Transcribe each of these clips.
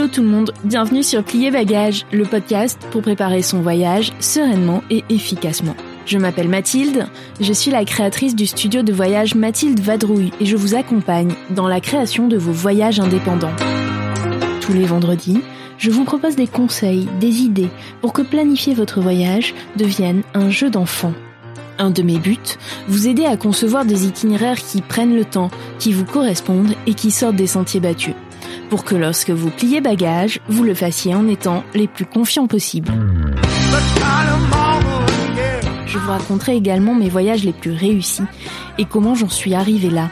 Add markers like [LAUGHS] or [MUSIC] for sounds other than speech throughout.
Hello tout le monde, bienvenue sur Plier Bagage, le podcast pour préparer son voyage sereinement et efficacement. Je m'appelle Mathilde, je suis la créatrice du studio de voyage Mathilde Vadrouille et je vous accompagne dans la création de vos voyages indépendants. Tous les vendredis, je vous propose des conseils, des idées pour que planifier votre voyage devienne un jeu d'enfant. Un de mes buts, vous aider à concevoir des itinéraires qui prennent le temps, qui vous correspondent et qui sortent des sentiers battus. Pour que lorsque vous pliez bagage, vous le fassiez en étant les plus confiants possibles. Je vous raconterai également mes voyages les plus réussis et comment j'en suis arrivée là.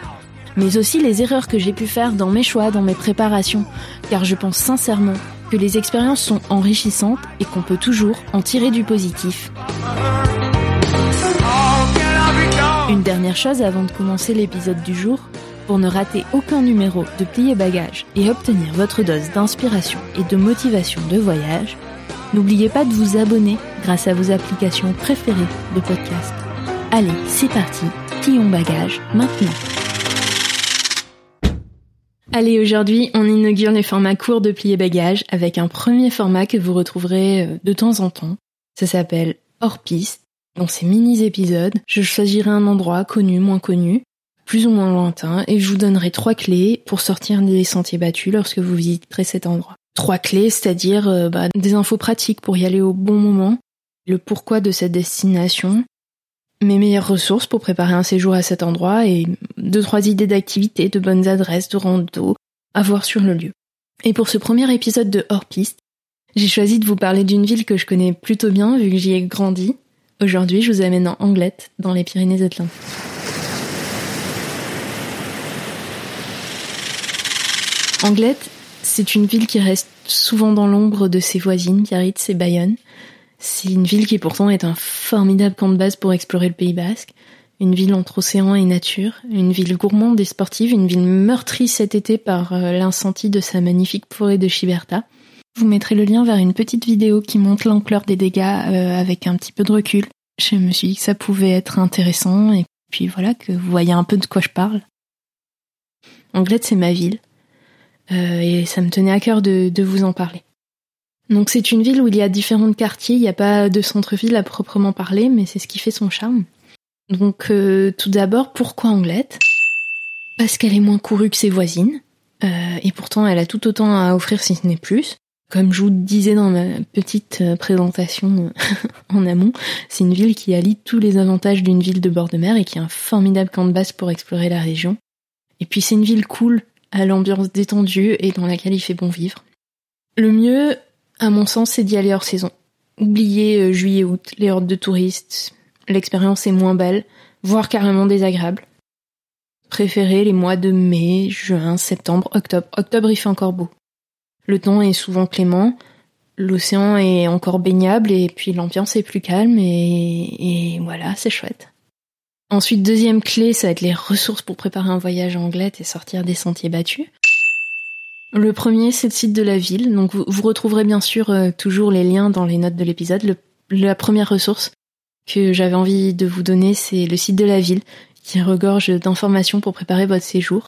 Mais aussi les erreurs que j'ai pu faire dans mes choix, dans mes préparations, car je pense sincèrement que les expériences sont enrichissantes et qu'on peut toujours en tirer du positif. Une dernière chose avant de commencer l'épisode du jour, pour ne rater aucun numéro de Plier Bagage et obtenir votre dose d'inspiration et de motivation de voyage, n'oubliez pas de vous abonner grâce à vos applications préférées de podcast. Allez, c'est parti, plions bagage maintenant. Allez, aujourd'hui, on inaugure les formats courts de Plier Bagage avec un premier format que vous retrouverez euh, de temps en temps. Ça s'appelle Hors Piste dans ces mini-épisodes, je choisirai un endroit connu, moins connu, plus ou moins lointain, et je vous donnerai trois clés pour sortir des sentiers battus lorsque vous visiterez cet endroit. Trois clés, c'est-à-dire euh, bah, des infos pratiques pour y aller au bon moment, le pourquoi de cette destination, mes meilleures ressources pour préparer un séjour à cet endroit et deux trois idées d'activités, de bonnes adresses, de rando à voir sur le lieu. Et pour ce premier épisode de Hors Piste, j'ai choisi de vous parler d'une ville que je connais plutôt bien vu que j'y ai grandi, Aujourd'hui, je vous amène en Anglette, dans les Pyrénées-Atlantiques. Anglette, c'est une ville qui reste souvent dans l'ombre de ses voisines, Biarritz et Bayonne. C'est une ville qui pourtant est un formidable camp de base pour explorer le Pays Basque. Une ville entre océan et nature, une ville gourmande et sportive, une ville meurtrie cet été par euh, l'incendie de sa magnifique forêt de Chiberta vous mettrai le lien vers une petite vidéo qui montre l'ampleur des dégâts euh, avec un petit peu de recul. Je me suis dit que ça pouvait être intéressant et puis voilà que vous voyez un peu de quoi je parle. Anglette, c'est ma ville et ça me tenait à cœur de, vous en parler. Donc c'est une ville où il y a différents quartiers, il n'y a pas de centre-ville à proprement parler, mais c'est ce qui fait son charme. Donc euh, tout d'abord, pourquoi Anglette? Parce qu'elle est moins courue que ses voisines, et pourtant elle a tout autant à offrir si ce n'est plus. Comme je vous disais dans ma petite euh, présentation euh, [LAUGHS] en amont, c'est une ville qui allie tous les avantages d'une ville de bord de mer et qui est un formidable camp de base pour explorer la région. Et puis c'est une ville cool, à l'ambiance détendue et dans laquelle il fait bon vivre. Le mieux, à mon sens, c'est d'y aller hors saison. Oubliez euh, juillet-août, les hordes de touristes, l'expérience est moins belle, voire carrément désagréable. Préférez les mois de mai, juin, septembre, octobre. Octobre, il fait encore beau. Le temps est souvent clément, l'océan est encore baignable et puis l'ambiance est plus calme et, voilà, c'est chouette. Ensuite, deuxième clé, ça va être les ressources pour préparer un voyage en Anglette et sortir des sentiers battus. Le premier, c'est le site de la ville. Donc, vous, retrouverez bien sûr euh, toujours les liens dans les notes de l'épisode. la première ressource que j'avais envie de vous donner, c'est le site de la ville qui regorge d'informations pour préparer votre séjour.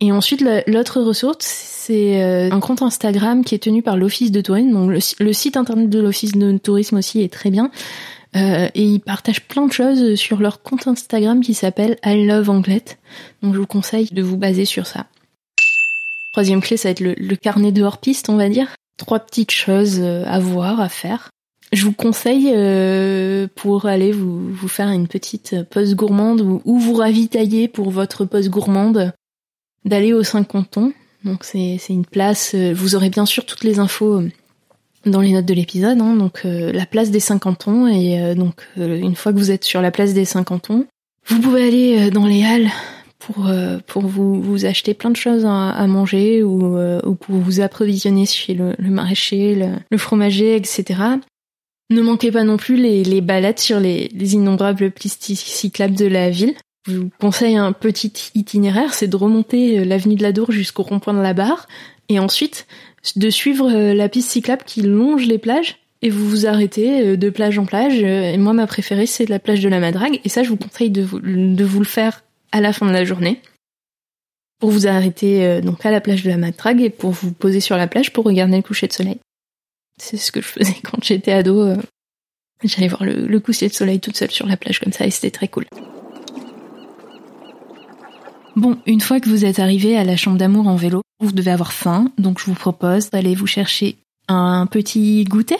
Et ensuite, l'autre ressource, c'est euh, un compte Instagram qui est tenu par l'Office de tourisme. Donc le, site internet de l'Office de tourisme aussi est très bien. Euh, et ils partagent plein de choses sur leur compte Instagram qui s'appelle I Love Anglette. Donc je vous conseille de vous baser sur ça. Troisième clé, ça va être le, carnet de hors-piste, on va dire. Trois petites choses euh, à voir, à faire. Je vous conseille pour aller vous, faire une petite pause gourmande ou, ou vous ravitailler pour votre pause gourmande d'aller aux cinq cantons. Donc c'est une place. vous aurez bien sûr toutes les infos dans les notes de l'épisode. Hein, donc la place des 50 cantons et donc une fois que vous êtes sur la place des 50 cantons, vous pouvez aller dans les halles pour pour vous, vous acheter plein de choses à, manger ou, ou pour vous approvisionner chez le, le maraîcher, le, le, fromager, etc. Ne manquez pas non plus les, les balades sur les, les innombrables pistes cyclables de la ville. Je vous conseille un petit itinéraire, c'est de remonter euh, l'avenue de la Dour jusqu'au rond-point de la barre, et ensuite de suivre euh, la piste cyclable qui longe les plages, et vous vous arrêtez euh, de plage en plage. Et moi, ma préférée, c'est la plage de la Madrague, et ça, je vous conseille de vous, le faire à la fin de la journée. Pour vous arrêter donc à la plage de la Madrague et pour vous poser sur la plage pour regarder le coucher de soleil. C'est ce que je faisais [LAUGHS] quand j'étais ado. Euh, j'allais voir le, coucher de soleil toute seule sur la plage comme ça et c'était très cool. Bon, une fois que vous êtes arrivé à la chambre d'amour en vélo, vous devez avoir faim, donc je vous propose d'aller vous chercher un petit goûter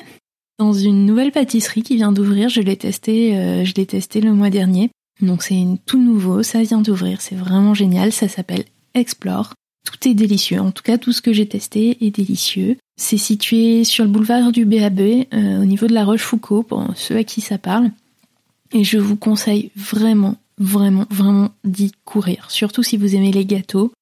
dans une nouvelle pâtisserie qui vient d'ouvrir. Je l'ai testé, euh, je l'ai testé le mois dernier. Donc c'est tout nouveau, ça vient d'ouvrir, c'est vraiment génial. Ça s'appelle Explore. Tout est délicieux. En tout cas, tout ce que j'ai testé est délicieux. C'est situé sur le boulevard du BAB, euh, au niveau de la Rochefoucauld, pour ceux à qui ça parle. Et je vous conseille vraiment, vraiment, vraiment d'y courir. Surtout si vous aimez les gâteaux.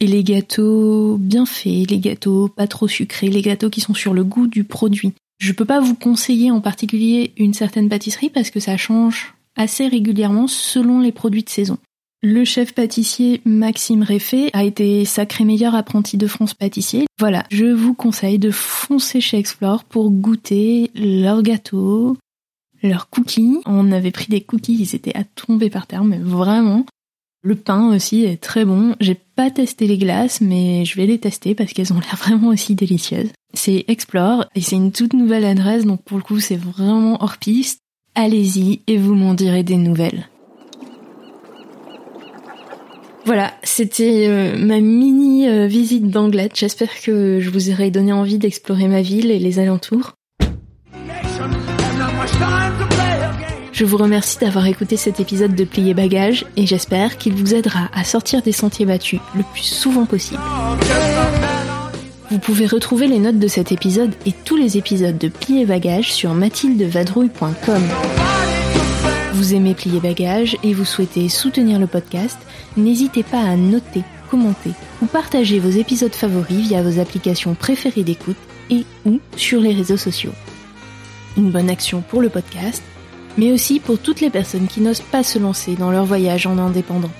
Et les gâteaux bien faits, les gâteaux pas trop sucrés, les gâteaux qui sont sur le goût du produit. Je peux pas vous conseiller en particulier une certaine pâtisserie parce que ça change assez régulièrement selon les produits de saison. Le chef pâtissier Maxime Réfé a été sacré meilleur apprenti de France pâtissier. Voilà, je vous conseille de foncer chez Explore pour goûter leurs gâteaux, leurs cookies. On avait pris des cookies, ils étaient à tomber par terre, mais vraiment. Le pain aussi est très bon. J'ai pas testé les glaces, mais je vais les tester parce qu'elles ont l'air [LAUGHS] vraiment aussi délicieuses. C'est Explore et c'est une toute nouvelle adresse, donc pour le coup c'est vraiment hors piste. Allez-y et vous m'en direz des nouvelles. Voilà, c'était euh, ma mini euh, visite d'Anglette. J'espère que je vous aurai donné envie d'explorer ma ville et les alentours. Je vous remercie d'avoir écouté cet épisode de Plier Bagage et j'espère qu'il vous aidera à sortir des sentiers battus le plus souvent possible. Vous pouvez retrouver les notes de cet épisode et tous les épisodes de Plier Bagage sur mathildevadrouille.com. Vous aimez plier bagages et vous souhaitez soutenir le podcast, n'hésitez pas à noter, commenter ou partager vos épisodes favoris via vos applications préférées d'écoute et ou sur les réseaux sociaux. Une bonne action pour le podcast, mais aussi pour toutes les personnes qui n'osent pas se lancer dans leur voyage en indépendant.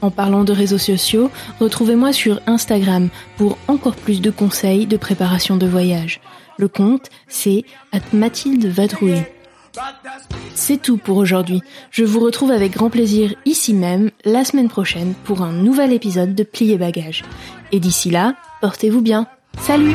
En parlant de réseaux sociaux, retrouvez-moi sur Instagram pour encore plus de conseils de préparation de voyage. Le compte, c'est Mathilde Vadrouille. C'est tout pour aujourd'hui. Je vous retrouve avec grand plaisir ici même la semaine prochaine pour un nouvel épisode de Plier Bagages. Et d'ici là, portez-vous bien. Salut